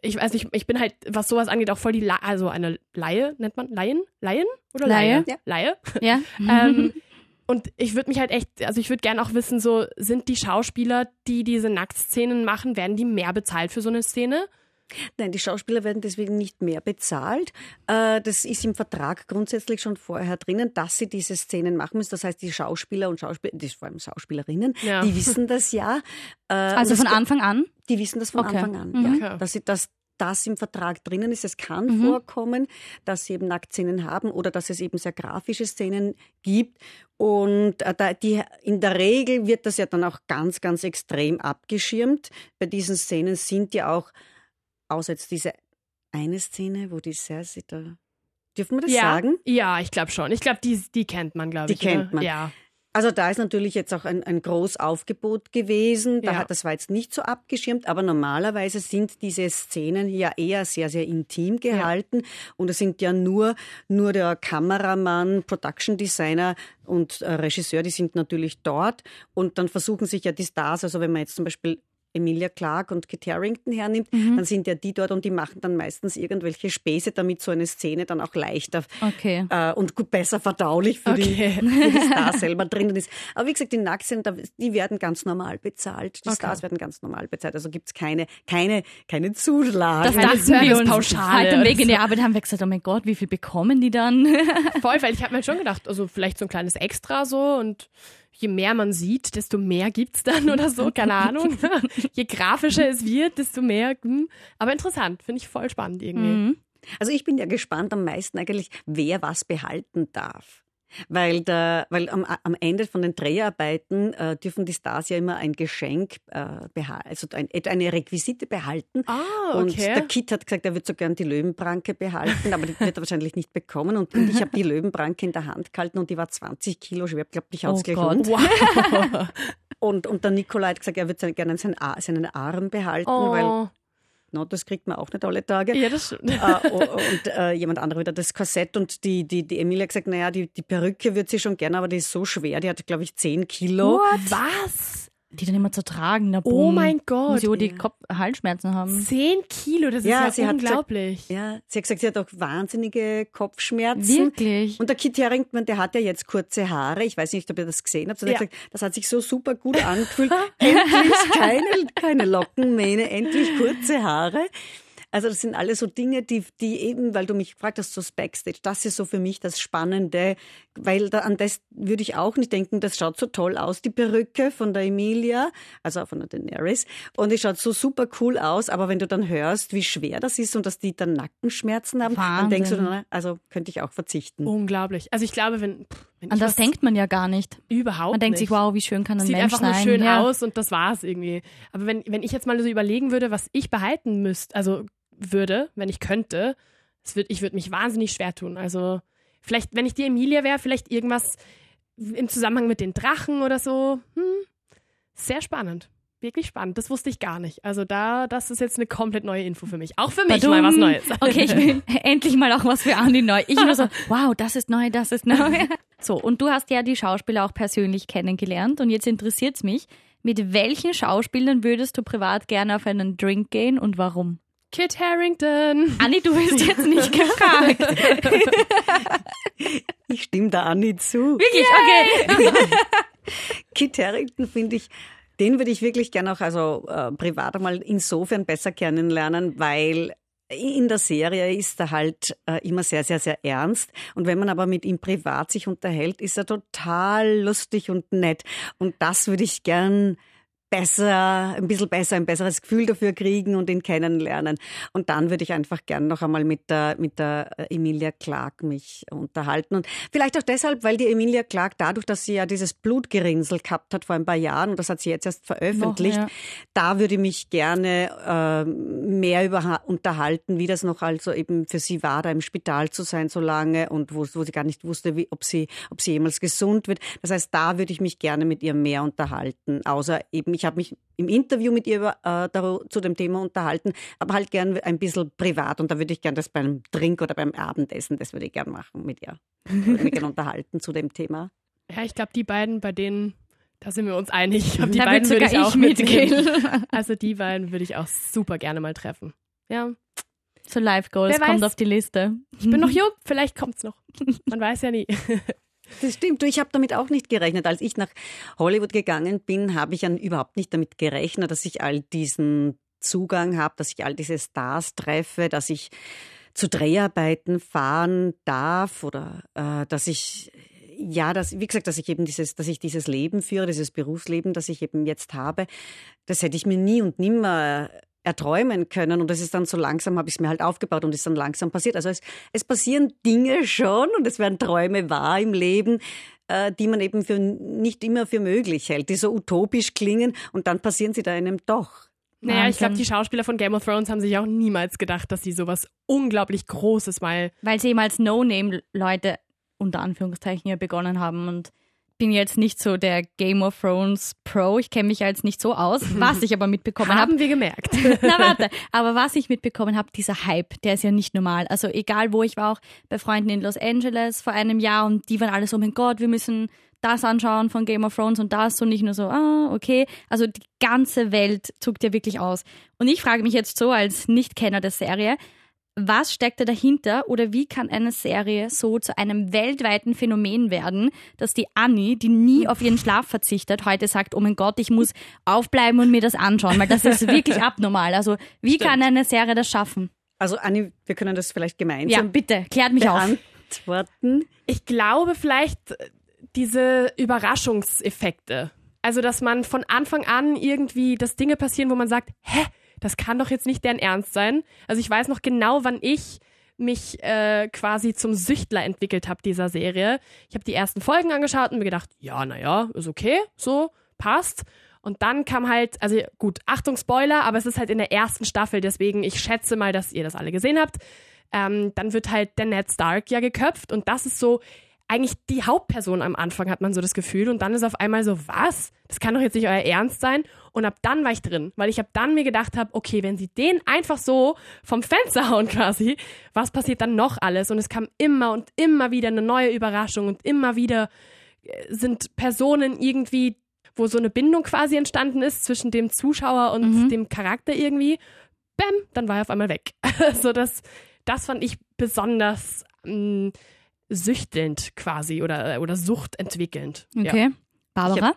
[SPEAKER 2] ich weiß nicht, ich bin halt, was sowas angeht, auch voll die, La also eine Laie, nennt man Laien? Laien? Oder Laie?
[SPEAKER 4] Ja.
[SPEAKER 2] Laie?
[SPEAKER 4] Ja.
[SPEAKER 2] ähm, und ich würde mich halt echt, also ich würde gerne auch wissen, so, sind die Schauspieler, die diese Nacktszenen machen, werden die mehr bezahlt für so eine Szene?
[SPEAKER 1] Nein, die Schauspieler werden deswegen nicht mehr bezahlt. Äh, das ist im Vertrag grundsätzlich schon vorher drinnen, dass sie diese Szenen machen müssen. Das heißt, die Schauspieler und Schauspieler, vor allem Schauspielerinnen, ja. die wissen das ja.
[SPEAKER 4] Äh, also von Anfang an?
[SPEAKER 1] Die wissen das von okay. Anfang an, mhm. ja. Dass sie das das im Vertrag drinnen ist. Es kann mhm. vorkommen, dass sie eben Nacktszenen haben oder dass es eben sehr grafische Szenen gibt. Und äh, da, die, in der Regel wird das ja dann auch ganz, ganz extrem abgeschirmt. Bei diesen Szenen sind ja auch außer jetzt diese eine Szene, wo die Cersei da. Dürfen wir das
[SPEAKER 2] ja,
[SPEAKER 1] sagen?
[SPEAKER 2] Ja, ich glaube schon. Ich glaube, die, die kennt man, glaube ich.
[SPEAKER 1] Die kennt man.
[SPEAKER 2] Ja.
[SPEAKER 1] Also da ist natürlich jetzt auch ein, ein Großaufgebot gewesen. Da
[SPEAKER 2] Ja.
[SPEAKER 1] hat, das war jetzt nicht so abgeschirmt, aber normalerweise sind diese Szenen ja eher sehr, sehr intim gehalten. Und es sind ja nur, nur der Kameramann, Production Designer und äh, Regisseur, die sind natürlich dort. Und dann versuchen sich ja die Stars, also wenn man jetzt zum Beispiel Emilia Clarke und Kit Harington hernimmt, dann sind ja die dort und die machen dann meistens irgendwelche Späße, damit so eine Szene dann auch leichter
[SPEAKER 4] Okay.
[SPEAKER 1] äh, und gut besser verdaulich für,
[SPEAKER 2] Okay.
[SPEAKER 1] die, für die Stars selber drinnen ist. Aber wie gesagt, die Nacktszenen, die werden ganz normal bezahlt. Die Stars werden ganz normal bezahlt. Also gibt's keine, keine, keine Zulage.
[SPEAKER 4] Das
[SPEAKER 2] Keine
[SPEAKER 4] dachten wir uns.
[SPEAKER 2] Servicepauschale
[SPEAKER 4] Heute am Weg in die
[SPEAKER 2] so.
[SPEAKER 4] Arbeit haben wir gesagt, oh mein Gott, wie viel bekommen die dann?
[SPEAKER 2] Voll, weil ich habe mir schon gedacht, also vielleicht so ein kleines Extra so und je mehr man sieht, desto mehr gibt's dann oder so, keine Ahnung. je grafischer es wird, desto mehr. Hm. Aber interessant, finde ich voll spannend irgendwie.
[SPEAKER 1] Also ich bin ja gespannt am meisten eigentlich, wer was behalten darf. Weil, der, weil am, am Ende von den Dreharbeiten äh, dürfen die Stars ja immer ein Geschenk äh, behalten, also ein, eine Requisite behalten.
[SPEAKER 2] Ah,
[SPEAKER 1] Und
[SPEAKER 2] okay.
[SPEAKER 1] der Kit hat gesagt, er wird so gern die Löwenbranke behalten, aber die wird er wahrscheinlich nicht bekommen. Und, und ich habe die Löwenbranke in der Hand gehalten und die war 20 Kilo schwer, glaube ich,
[SPEAKER 4] Oh
[SPEAKER 1] ausgleich
[SPEAKER 4] Gott.
[SPEAKER 2] Wow.
[SPEAKER 1] Und, und der Nikolai hat gesagt, er wird seine, gerne seinen, seinen Arm behalten, weil No, das kriegt man auch nicht alle Tage.
[SPEAKER 2] Ja, das stimmt.
[SPEAKER 1] Äh, und äh, jemand anderer wieder das Korsett und die, die, die Emilia hat gesagt, naja, die, die Perücke wird sie schon gerne, aber die ist so schwer, die hat, glaube ich, 10 Kilo.
[SPEAKER 2] Was?
[SPEAKER 4] Die dann immer zu tragen. Na,
[SPEAKER 2] Oh mein Gott.
[SPEAKER 4] Muss ich auch die Kopf Halsschmerzen haben.
[SPEAKER 2] Zehn Kilo, das
[SPEAKER 1] Ja,
[SPEAKER 2] ist
[SPEAKER 1] sie
[SPEAKER 2] ja
[SPEAKER 1] hat
[SPEAKER 2] unglaublich.
[SPEAKER 1] Ja, sie hat gesagt, sie hat auch wahnsinnige Kopfschmerzen.
[SPEAKER 4] Wirklich?
[SPEAKER 1] Und der Kit Harington, der hat ja jetzt kurze Haare. Ich weiß nicht, ob ihr das gesehen habt. Und er
[SPEAKER 2] Ja.
[SPEAKER 1] hat gesagt, das hat sich so super gut angefühlt. endlich keine, keine Lockenmähne, endlich kurze Haare. Also das sind alles so Dinge, die, die eben, weil du mich gefragt hast, so Backstage, das ist so für mich das Spannende, weil da, an das würde ich auch nicht denken, das schaut so toll aus, die Perücke von der Emilia, also von der Daenerys, und es schaut so super cool aus, aber wenn du dann hörst, wie schwer das ist und dass die dann Nackenschmerzen haben, dann denkst du
[SPEAKER 4] Wahnsinn.
[SPEAKER 1] dann, also könnte ich auch verzichten.
[SPEAKER 2] Unglaublich. Also ich glaube, wenn, wenn
[SPEAKER 4] An das
[SPEAKER 2] was
[SPEAKER 4] denkt man ja gar nicht.
[SPEAKER 2] überhaupt
[SPEAKER 4] Man denkt
[SPEAKER 2] nicht.
[SPEAKER 4] sich, wow, wie schön kann ein
[SPEAKER 2] Sieht
[SPEAKER 4] Mensch
[SPEAKER 2] einfach nur
[SPEAKER 4] sein.
[SPEAKER 2] schön
[SPEAKER 4] ja.
[SPEAKER 2] aus und das war's irgendwie. Aber wenn, wenn ich jetzt mal so überlegen würde, was ich behalten müsste, also würde, wenn ich könnte, es würd, ich würde mich wahnsinnig schwer tun. Also vielleicht, wenn ich die Emilia wäre, vielleicht irgendwas im Zusammenhang mit den Drachen oder so. Hm, sehr spannend. Wirklich spannend. Das wusste ich gar nicht. Also da, das ist jetzt eine komplett neue Info für mich. Auch für mich
[SPEAKER 4] Badum.
[SPEAKER 2] mal was Neues.
[SPEAKER 4] Okay, ich will endlich mal auch was für Andi neu. Ich nur so, wow, das ist neu, das ist neu. So, und du hast ja die Schauspieler auch persönlich kennengelernt und jetzt interessiert's mich, mit welchen Schauspielern würdest du privat gerne auf einen Drink gehen und warum?
[SPEAKER 2] Kit Harrington.
[SPEAKER 4] Anni, du wirst jetzt nicht gefragt.
[SPEAKER 1] Ich stimme da Anni zu.
[SPEAKER 4] Wirklich? Okay.
[SPEAKER 1] Kit Harington finde ich, den würde ich wirklich gerne auch also äh, privat einmal insofern besser kennenlernen, weil in der Serie ist er halt äh, immer sehr, sehr, sehr ernst. Und wenn man aber mit ihm privat sich unterhält, ist er total lustig und nett. Und das würde ich gern besser, ein bisschen besser, ein besseres Gefühl dafür kriegen und ihn kennenlernen. Und dann würde ich einfach gern noch einmal mit der, mit der Emilia Clarke mich unterhalten. Und vielleicht auch deshalb, weil die Emilia Clarke dadurch, dass sie ja dieses Blutgerinnsel gehabt hat vor ein paar Jahren, und das hat sie jetzt erst veröffentlicht,
[SPEAKER 4] Noch, ja.
[SPEAKER 1] da würde ich mich gerne äh, mehr über unterhalten, wie das noch also eben für sie war, da im Spital zu sein so lange und wo, wo sie gar nicht wusste, wie, ob sie, ob sie jemals gesund wird. Das heißt, da würde ich mich gerne mit ihr mehr unterhalten, außer eben ich habe mich im Interview mit ihr äh, daru- zu dem Thema unterhalten, aber halt gern ein bisschen privat und da würde ich gern das beim Drink oder beim Abendessen, das würde ich gern machen mit ihr. Würde mich gern unterhalten zu dem Thema.
[SPEAKER 2] Ja, ich glaube, die beiden, bei denen, da sind wir uns einig. Ich glaub, die
[SPEAKER 4] Da
[SPEAKER 2] beiden
[SPEAKER 4] würd
[SPEAKER 2] würde ich
[SPEAKER 4] sogar
[SPEAKER 2] auch
[SPEAKER 4] ich mitgehen.
[SPEAKER 2] Also die beiden würde ich auch super gerne mal treffen. Ja,
[SPEAKER 4] So Life Goals
[SPEAKER 2] Wer
[SPEAKER 4] kommt
[SPEAKER 2] weiß.
[SPEAKER 4] auf die Liste.
[SPEAKER 2] ich bin noch jung, vielleicht kommt's noch. Man weiß ja nie.
[SPEAKER 1] Das stimmt. Du, ich habe damit auch nicht gerechnet. Als ich nach Hollywood gegangen bin, habe ich ja überhaupt nicht damit gerechnet, dass ich all diesen Zugang habe, dass ich all diese Stars treffe, dass ich zu Dreharbeiten fahren darf oder äh, dass ich ja, dass, wie gesagt, dass ich eben dieses, dass ich dieses Leben führe, dieses Berufsleben, das ich eben jetzt habe, das hätte ich mir nie und nimmer erträumen können. Und das ist dann so langsam, habe ich es mir halt aufgebaut und ist dann langsam passiert. Also es, es passieren Dinge schon und es werden Träume wahr im Leben, äh, die man eben für nicht immer für möglich hält, die so utopisch klingen und dann passieren sie da einem doch.
[SPEAKER 2] Naja, ich glaube,
[SPEAKER 4] Wahnsinn.
[SPEAKER 2] die Schauspieler von Game of Thrones haben sich auch niemals gedacht, dass sie sowas unglaublich Großes mal.
[SPEAKER 4] Weil sie eben als No-Name-Leute unter Anführungszeichen ja begonnen haben und bin jetzt nicht so der Game of Thrones Pro. Ich kenne mich jetzt nicht so aus. Was ich aber mitbekommen habe.
[SPEAKER 2] Haben wir gemerkt.
[SPEAKER 4] Na warte, aber was ich mitbekommen habe, dieser Hype, der ist ja nicht normal. Also egal wo ich war, auch bei Freunden in Los Angeles vor einem Jahr und die waren alle so, oh mein Gott, wir müssen das anschauen von Game of Thrones und das und nicht nur so, ah, okay. Also die ganze Welt zuckt ja wirklich aus. Und ich frage mich jetzt so als Nichtkenner der Serie, was steckt da dahinter oder wie kann eine Serie so zu einem weltweiten Phänomen werden, dass die Annie, die nie auf ihren Schlaf verzichtet, heute sagt, oh mein Gott, ich muss aufbleiben und mir das anschauen, weil das ist wirklich abnormal. Also wie Stimmt. kann eine Serie das schaffen?
[SPEAKER 1] Also Annie, wir können das vielleicht gemeinsam
[SPEAKER 4] ja, bitte, klärt mich
[SPEAKER 1] beantworten.
[SPEAKER 2] auf. Ich glaube vielleicht diese Überraschungseffekte. Also, dass man von Anfang an irgendwie, dass Dinge passieren, wo man sagt, hä, das kann doch jetzt nicht deren Ernst sein. Also ich weiß noch genau, wann ich mich äh, quasi zum Süchtler entwickelt habe dieser Serie. Ich habe die ersten Folgen angeschaut und mir gedacht, ja, naja, ist okay, so, passt. Und dann kam halt, also gut, Achtung, Spoiler, aber es ist halt in der ersten Staffel, deswegen ich schätze mal, dass ihr das alle gesehen habt. Ähm, dann wird halt der Ned Stark ja geköpft und das ist so, eigentlich die Hauptperson am Anfang, hat man so das Gefühl. Und dann ist auf einmal so, was? Das kann doch jetzt nicht euer Ernst sein. Und ab dann war ich drin, weil ich ab dann mir gedacht habe, okay, wenn sie den einfach so vom Fenster hauen quasi, was passiert dann noch alles? Und es kam immer und immer wieder eine neue Überraschung und immer wieder äh, sind Personen irgendwie, wo so eine Bindung quasi entstanden ist zwischen dem Zuschauer und mhm. dem Charakter irgendwie. Bäm, dann war er auf einmal weg. so das, das fand ich besonders. Mh, mm, süchtelnd quasi oder, oder suchtentwickelnd.
[SPEAKER 4] Okay. Ja. Barbara?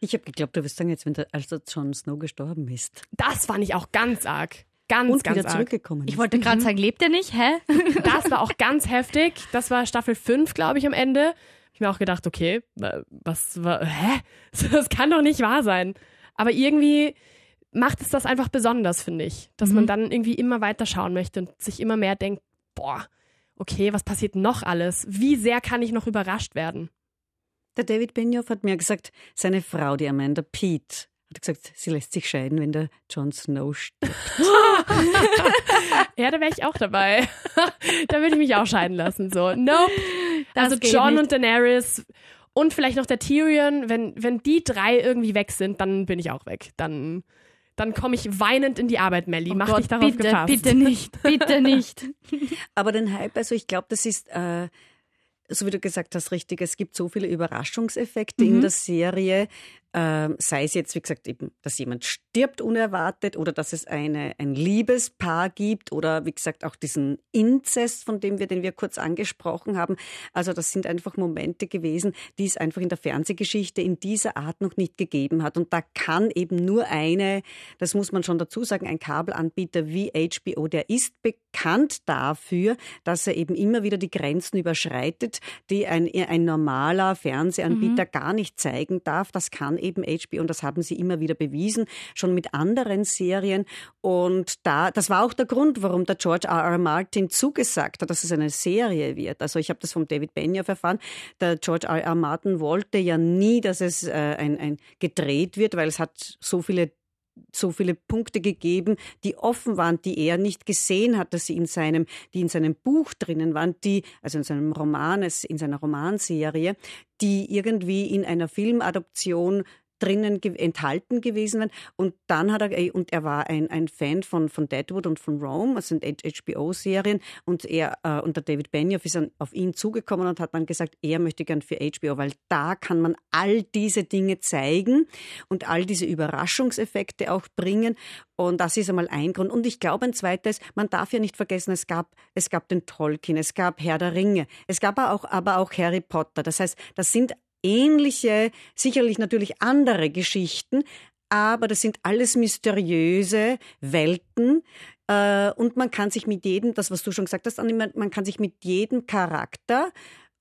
[SPEAKER 1] Ich habe hab geglaubt, du wirst sagen, jetzt, wenn der, als der Jon Snow gestorben ist.
[SPEAKER 2] Das fand ich auch ganz arg. Ganz,
[SPEAKER 1] und
[SPEAKER 2] ganz
[SPEAKER 1] wieder
[SPEAKER 2] arg.
[SPEAKER 1] zurückgekommen
[SPEAKER 4] Ich wollte gerade mhm. sagen, lebt er nicht? Hä?
[SPEAKER 2] Das war auch ganz heftig. Das war Staffel 5, glaube ich, am Ende. Hab ich mir auch gedacht, okay, was war, hä? Das kann doch nicht wahr sein. Aber irgendwie macht es das einfach besonders, finde ich. Dass mhm. man dann irgendwie immer weiter schauen möchte und sich immer mehr denkt, boah, okay, was passiert noch alles? Wie sehr kann ich noch überrascht werden?
[SPEAKER 1] Der David Benioff hat mir gesagt, seine Frau, die Amanda Pete, hat gesagt, sie lässt sich scheiden, wenn der Jon Snow stirbt.
[SPEAKER 2] ja, da wäre ich auch dabei. da würde ich mich auch scheiden lassen. So, nope. Das also John nicht. und Daenerys und vielleicht noch der Tyrion, wenn, wenn die drei irgendwie weg sind, dann bin ich auch weg. Dann dann komme ich weinend in die Arbeit, Melly. Oh Mach Gott, dich darauf
[SPEAKER 4] bitte,
[SPEAKER 2] gefasst.
[SPEAKER 4] Bitte nicht, bitte nicht.
[SPEAKER 1] Aber den Hype, also ich glaube, das ist äh, so wie du gesagt hast, richtig, es gibt so viele Überraschungseffekte mhm. in der Serie, ähm, sei es jetzt, wie gesagt, eben, dass jemand stirbt unerwartet oder dass es eine, ein Liebespaar gibt oder wie gesagt auch diesen Inzest, von dem wir, den wir kurz angesprochen haben. Also das sind einfach Momente gewesen, die es einfach in der Fernsehgeschichte in dieser Art noch nicht gegeben hat. Und da kann eben nur eine, das muss man schon dazu sagen, ein Kabelanbieter wie HBO, der ist bekannt dafür, dass er eben immer wieder die Grenzen überschreitet, die ein, ein normaler Fernsehanbieter mhm. gar nicht zeigen darf. Das kann eben HBO und das haben sie immer wieder bewiesen, schon mit anderen Serien. Und da, das war auch der Grund, warum der George R. R. Martin zugesagt hat, dass es eine Serie wird. Also ich habe das vom David Benioff erfahren. Der George R. R. Martin wollte ja nie, dass es äh, ein, ein gedreht wird, weil es hat so viele so viele Punkte gegeben, die offen waren, die er nicht gesehen hat, dass sie in seinem, die in seinem Buch drinnen waren, die, also in seinem Roman, in seiner Romanserie, die irgendwie in einer Filmadoption drinnen ge enthalten gewesen wären. Und dann hat er, und er war ein, ein Fan von, von Deadwood und von Rome, das sind HBO-Serien, und er, äh, und David Benioff ist an, auf ihn zugekommen und hat dann gesagt, er möchte gern für HBO, weil da kann man all diese Dinge zeigen und all diese Überraschungseffekte auch bringen. Und das ist einmal ein Grund. Und ich glaube, ein zweites, man darf ja nicht vergessen, es gab, es gab den Tolkien, es gab Herr der Ringe, es gab auch, aber auch Harry Potter. Das heißt, das sind ähnliche, sicherlich natürlich andere Geschichten, aber das sind alles mysteriöse Welten. Äh, und man kann sich mit jedem, das was du schon gesagt hast, man kann sich mit jedem Charakter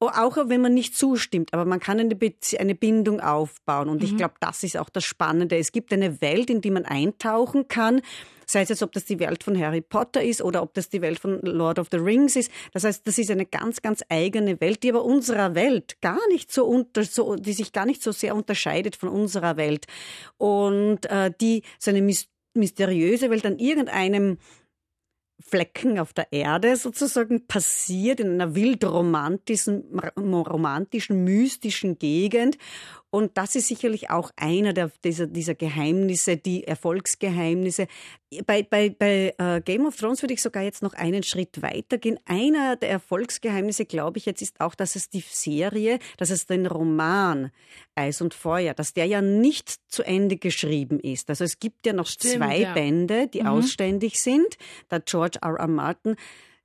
[SPEAKER 1] auch wenn man nicht zustimmt, aber man kann eine, eine Bindung aufbauen. Und mhm. ich glaube, das ist auch das Spannende. Es gibt eine Welt, in die man eintauchen kann sei es jetzt, ob das die Welt von Harry Potter ist oder ob das die Welt von Lord of the Rings ist. Das heißt, das ist eine ganz, ganz eigene Welt, die aber unserer Welt gar nicht so unter, so, die sich gar nicht so sehr unterscheidet von unserer Welt und äh, die so eine mysteriöse Welt an irgendeinem Flecken auf der Erde sozusagen passiert, in einer wild romantischen, romantischen, mystischen Gegend. Und das ist sicherlich auch einer der, dieser, dieser Geheimnisse, die Erfolgsgeheimnisse. Bei, bei, bei uh, Game of Thrones würde ich sogar jetzt noch einen Schritt weitergehen. Einer der Erfolgsgeheimnisse, glaube ich, jetzt ist auch, dass es die Serie, dass es den Roman Eis und Feuer, dass der ja nicht zu Ende geschrieben ist. Also es gibt ja noch Stimmt, zwei ja. Bände, die mhm. ausständig sind. Der George R. R. Martin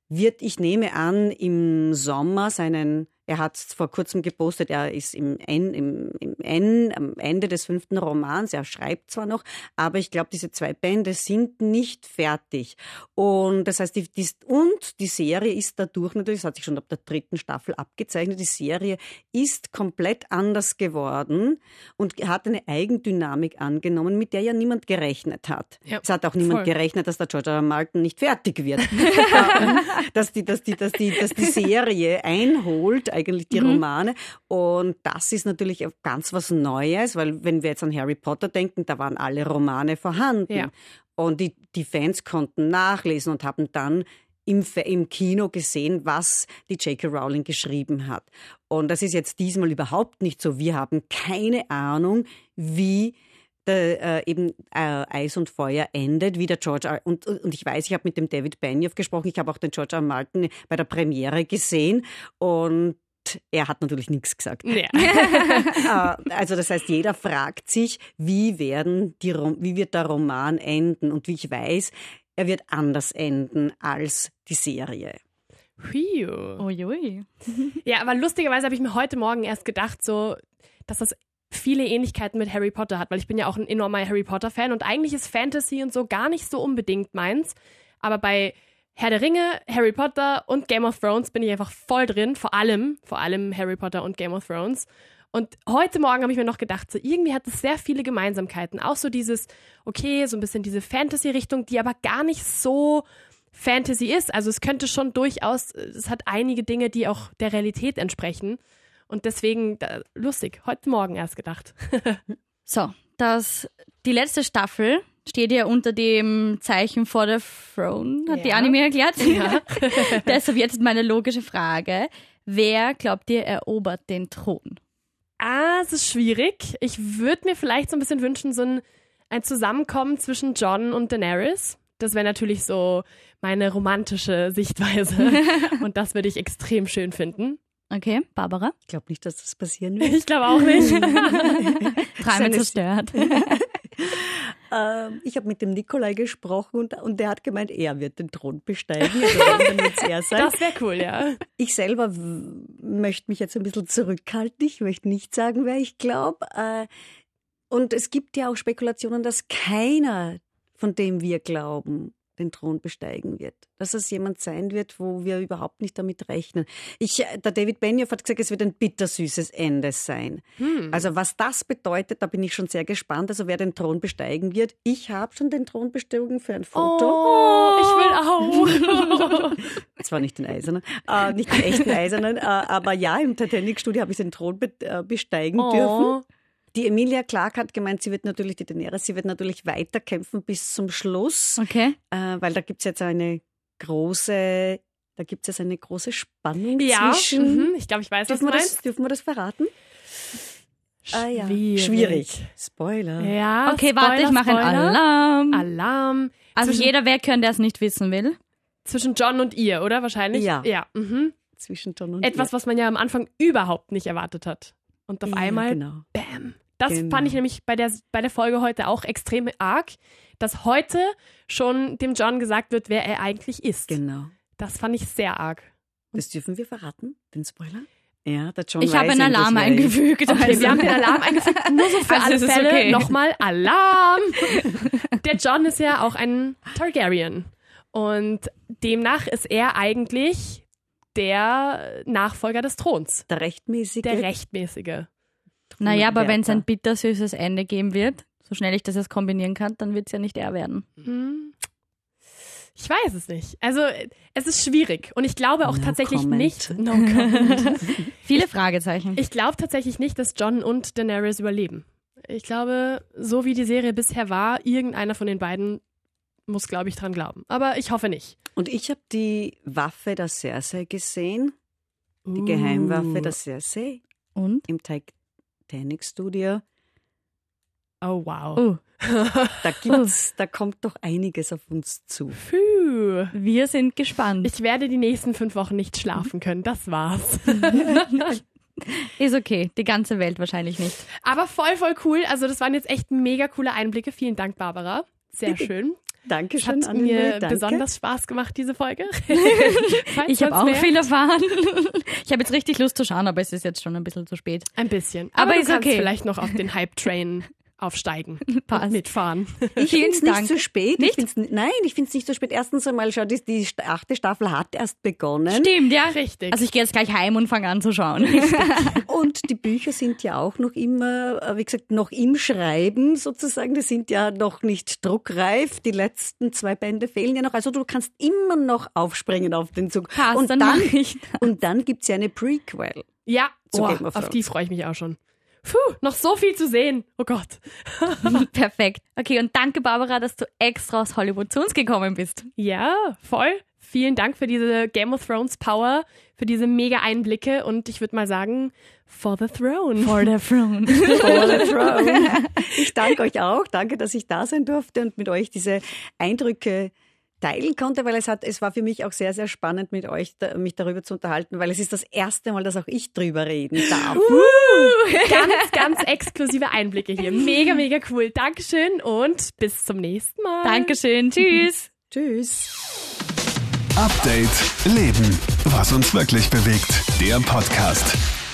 [SPEAKER 1] wird, ich nehme an, im Sommer seinen er hat vor kurzem gepostet, er ist im N, im, im N, am Ende des fünften Romans. Er schreibt zwar noch, aber ich glaube, diese zwei Bände sind nicht fertig. Und das heißt, die, die, und die Serie ist dadurch natürlich, das hat sich schon ab der dritten Staffel abgezeichnet, die Serie ist komplett anders geworden und hat eine Eigendynamik angenommen, mit der ja niemand gerechnet hat. Ja, es hat auch niemand voll. gerechnet, dass der George R. R. Martin nicht fertig wird. dass, die, dass, die, dass, die, dass die Serie einholt eigentlich die mhm. Romane. Und das ist natürlich ganz was Neues, weil wenn wir jetzt an Harry Potter denken, da waren alle Romane vorhanden. Ja. Und die, die Fans konnten nachlesen und haben dann im, im Kino gesehen, was die J.K. Rowling geschrieben hat. Und das ist jetzt diesmal überhaupt nicht so. Wir haben keine Ahnung, wie der, äh, eben äh, Eis und Feuer endet, wie der George R. Und, und ich weiß, ich habe mit dem David Benioff gesprochen, ich habe auch den George R. Martin bei der Premiere gesehen und er hat natürlich nichts gesagt. Ja. Äh, also das heißt, jeder fragt sich, wie, werden die, wie wird der Roman enden? Und wie ich weiß, er wird anders enden als die Serie.
[SPEAKER 2] Uiui. Ja, aber lustigerweise habe ich mir heute Morgen erst gedacht, so, dass das viele Ähnlichkeiten mit Harry Potter hat, weil ich bin ja auch ein enormer Harry Potter Fan und eigentlich ist Fantasy und so gar nicht so unbedingt meins. Aber bei Herr der Ringe, Harry Potter und Game of Thrones bin ich einfach voll drin. Vor allem, vor allem Harry Potter und Game of Thrones. Und heute Morgen habe ich mir noch gedacht, so irgendwie hat es sehr viele Gemeinsamkeiten. Auch so dieses, okay, so ein bisschen diese Fantasy-Richtung, die aber gar nicht so Fantasy ist. Also es könnte schon durchaus, es hat einige Dinge, die auch der Realität entsprechen. Und deswegen, da, lustig, heute Morgen erst gedacht.
[SPEAKER 4] so, das, die letzte Staffel steht ja unter dem Zeichen for the throne, hat ja. die Anime erklärt. Ja. Deshalb jetzt meine logische Frage. Wer glaubt ihr erobert den Thron?
[SPEAKER 2] Ah, es ist schwierig. Ich würde mir vielleicht so ein bisschen wünschen, so ein, ein Zusammenkommen zwischen John und Daenerys. Das wäre natürlich so meine romantische Sichtweise. und das würde ich extrem schön finden.
[SPEAKER 4] Okay, Barbara?
[SPEAKER 1] Ich glaube nicht, dass das passieren wird.
[SPEAKER 2] Ich glaube auch nicht.
[SPEAKER 4] Träume zerstört.
[SPEAKER 1] Ähm, ich habe mit dem Nikolai gesprochen und, und der hat gemeint, er wird den Thron besteigen. Also
[SPEAKER 2] er sein. Das wäre cool, ja.
[SPEAKER 1] Ich selber möchte mich jetzt ein bisschen zurückhalten. Ich möchte nicht sagen, wer ich glaube. Äh, und es gibt ja auch Spekulationen, dass keiner von dem wir glauben, den Thron besteigen wird. Dass es jemand sein wird, wo wir überhaupt nicht damit rechnen. Ich, äh, der David Benioff hat gesagt, es wird ein bittersüßes Ende sein. Hm. Also was das bedeutet, da bin ich schon sehr gespannt. Also wer den Thron besteigen wird. Ich habe schon den Thron bestiegen für ein Foto.
[SPEAKER 2] Oh, ich will auch.
[SPEAKER 1] Zwar nicht den eisernen, äh, nicht den echten eisernen, äh, aber ja, im Titanic-Studio habe ich den Thron be äh, besteigen oh. dürfen. Die Emilia Clark hat gemeint, sie wird natürlich, die Daenerys, sie wird natürlich weiterkämpfen bis zum Schluss.
[SPEAKER 4] Okay.
[SPEAKER 1] Äh, weil da gibt es jetzt eine große, da gibt es jetzt eine große Spannung ja, zwischen.
[SPEAKER 2] Mhm, ich glaube, ich weiß,
[SPEAKER 1] dürfen
[SPEAKER 2] was
[SPEAKER 1] du
[SPEAKER 2] das,
[SPEAKER 1] Dürfen wir das verraten?
[SPEAKER 2] Ah, ja.
[SPEAKER 1] Schwierig. Spoiler.
[SPEAKER 2] Ja,
[SPEAKER 4] okay, Spoiler, warte, ich mache einen Alarm.
[SPEAKER 2] Alarm.
[SPEAKER 4] Also zwischen, jeder wer können, der es nicht wissen will.
[SPEAKER 2] Zwischen John und ihr, oder? Wahrscheinlich?
[SPEAKER 1] Ja.
[SPEAKER 2] Ja. Mhm.
[SPEAKER 1] Zwischen John und
[SPEAKER 2] Etwas,
[SPEAKER 1] ihr.
[SPEAKER 2] was man ja am Anfang überhaupt nicht erwartet hat. Und auf
[SPEAKER 1] ja,
[SPEAKER 2] einmal,
[SPEAKER 1] genau.
[SPEAKER 2] bam. Das genau. fand ich nämlich bei der, bei der Folge heute auch extrem arg, dass heute schon dem John gesagt wird, wer er eigentlich ist.
[SPEAKER 1] Genau.
[SPEAKER 2] Das fand ich sehr arg.
[SPEAKER 1] Das dürfen wir verraten, den Spoiler? Ja, der John
[SPEAKER 4] Ich habe einen Alarm eingefügt.
[SPEAKER 2] Okay, also. wir haben den Alarm eingefügt. Nur so für alle Fälle okay. nochmal Alarm. Der John ist ja auch ein Targaryen. Und demnach ist er eigentlich der Nachfolger des Throns.
[SPEAKER 1] Der rechtmäßige.
[SPEAKER 2] Der rechtmäßige.
[SPEAKER 4] Naja, aber wenn es ein bittersüßes Ende geben wird, so schnell ich das jetzt kombinieren kann, dann wird es ja nicht er werden.
[SPEAKER 2] Ich weiß es nicht. Also es ist schwierig und ich glaube auch
[SPEAKER 1] no
[SPEAKER 2] tatsächlich
[SPEAKER 1] comment.
[SPEAKER 2] nicht. No.
[SPEAKER 4] Viele Fragezeichen.
[SPEAKER 2] Ich glaube tatsächlich nicht, dass John und Daenerys überleben. Ich glaube, so wie die Serie bisher war, irgendeiner von den beiden muss, glaube ich, dran glauben. Aber ich hoffe nicht.
[SPEAKER 1] Und ich habe die Waffe der Cersei gesehen, die
[SPEAKER 2] Uh.
[SPEAKER 1] Geheimwaffe der Cersei
[SPEAKER 4] Und?
[SPEAKER 1] im Titanic Studio.
[SPEAKER 2] Oh, wow.
[SPEAKER 4] Oh,
[SPEAKER 1] Da gibt's, da kommt doch einiges auf uns zu.
[SPEAKER 2] Puh.
[SPEAKER 4] wir sind gespannt.
[SPEAKER 2] Ich werde die nächsten fünf Wochen nicht schlafen können. Das war's.
[SPEAKER 4] Ist okay, die ganze Welt wahrscheinlich nicht.
[SPEAKER 2] Aber voll, voll cool. Also, das waren jetzt echt mega coole Einblicke. Vielen Dank, Barbara. Sehr schön. Es
[SPEAKER 1] Dankeschön,
[SPEAKER 2] hat mir
[SPEAKER 1] danke.
[SPEAKER 2] besonders Spaß gemacht, diese Folge.
[SPEAKER 4] Ich habe auch viel erfahren. Ich habe jetzt richtig Lust zu schauen, aber es ist jetzt schon ein bisschen zu spät.
[SPEAKER 2] Ein bisschen.
[SPEAKER 4] Aber
[SPEAKER 2] Aber,
[SPEAKER 4] ist okay.
[SPEAKER 2] vielleicht noch auf den Hype-Train aufsteigen
[SPEAKER 4] Passt.
[SPEAKER 2] und mitfahren.
[SPEAKER 1] Ich finde es nicht zu spät.
[SPEAKER 4] Nicht?
[SPEAKER 1] Ich find's, nein, ich finde es nicht zu spät. Erstens einmal, schau, die, die achte Staffel hat erst begonnen.
[SPEAKER 4] Stimmt, ja.
[SPEAKER 2] Richtig.
[SPEAKER 4] Also ich gehe jetzt gleich heim und fange an zu schauen.
[SPEAKER 1] Und die Bücher sind ja auch noch immer, äh, wie gesagt, noch im Schreiben sozusagen. Die sind ja noch nicht druckreif. Die letzten zwei Bände fehlen ja noch. Also du kannst immer noch aufspringen auf den Zug.
[SPEAKER 4] Passt,
[SPEAKER 1] und
[SPEAKER 4] dann
[SPEAKER 1] dann, und dann gibt's ja eine Prequel.
[SPEAKER 2] ja,
[SPEAKER 1] Zu
[SPEAKER 2] oh,
[SPEAKER 1] Game of
[SPEAKER 2] auf die freue ich mich auch schon. Puh, noch so viel zu sehen. Oh Gott.
[SPEAKER 4] Perfekt. Okay, und danke Barbara, dass du extra aus Hollywood zu uns gekommen bist.
[SPEAKER 2] Ja, voll. Vielen Dank für diese Game of Thrones Power, für diese mega Einblicke und ich würde mal sagen, for the throne.
[SPEAKER 4] For the throne.
[SPEAKER 1] For the throne. Ich danke euch auch. Danke, dass ich da sein durfte und mit euch diese Eindrücke teilen konnte, weil es hat, es war für mich auch sehr, sehr spannend mit euch, da, mich darüber zu unterhalten, weil es ist das erste Mal, dass auch ich drüber reden darf.
[SPEAKER 2] ganz, ganz exklusive Einblicke hier. Mega, mega cool. Dankeschön und bis zum nächsten Mal.
[SPEAKER 4] Dankeschön. Tschüss.
[SPEAKER 1] Tschüss.
[SPEAKER 3] Update Leben. Was uns wirklich bewegt. Der Podcast.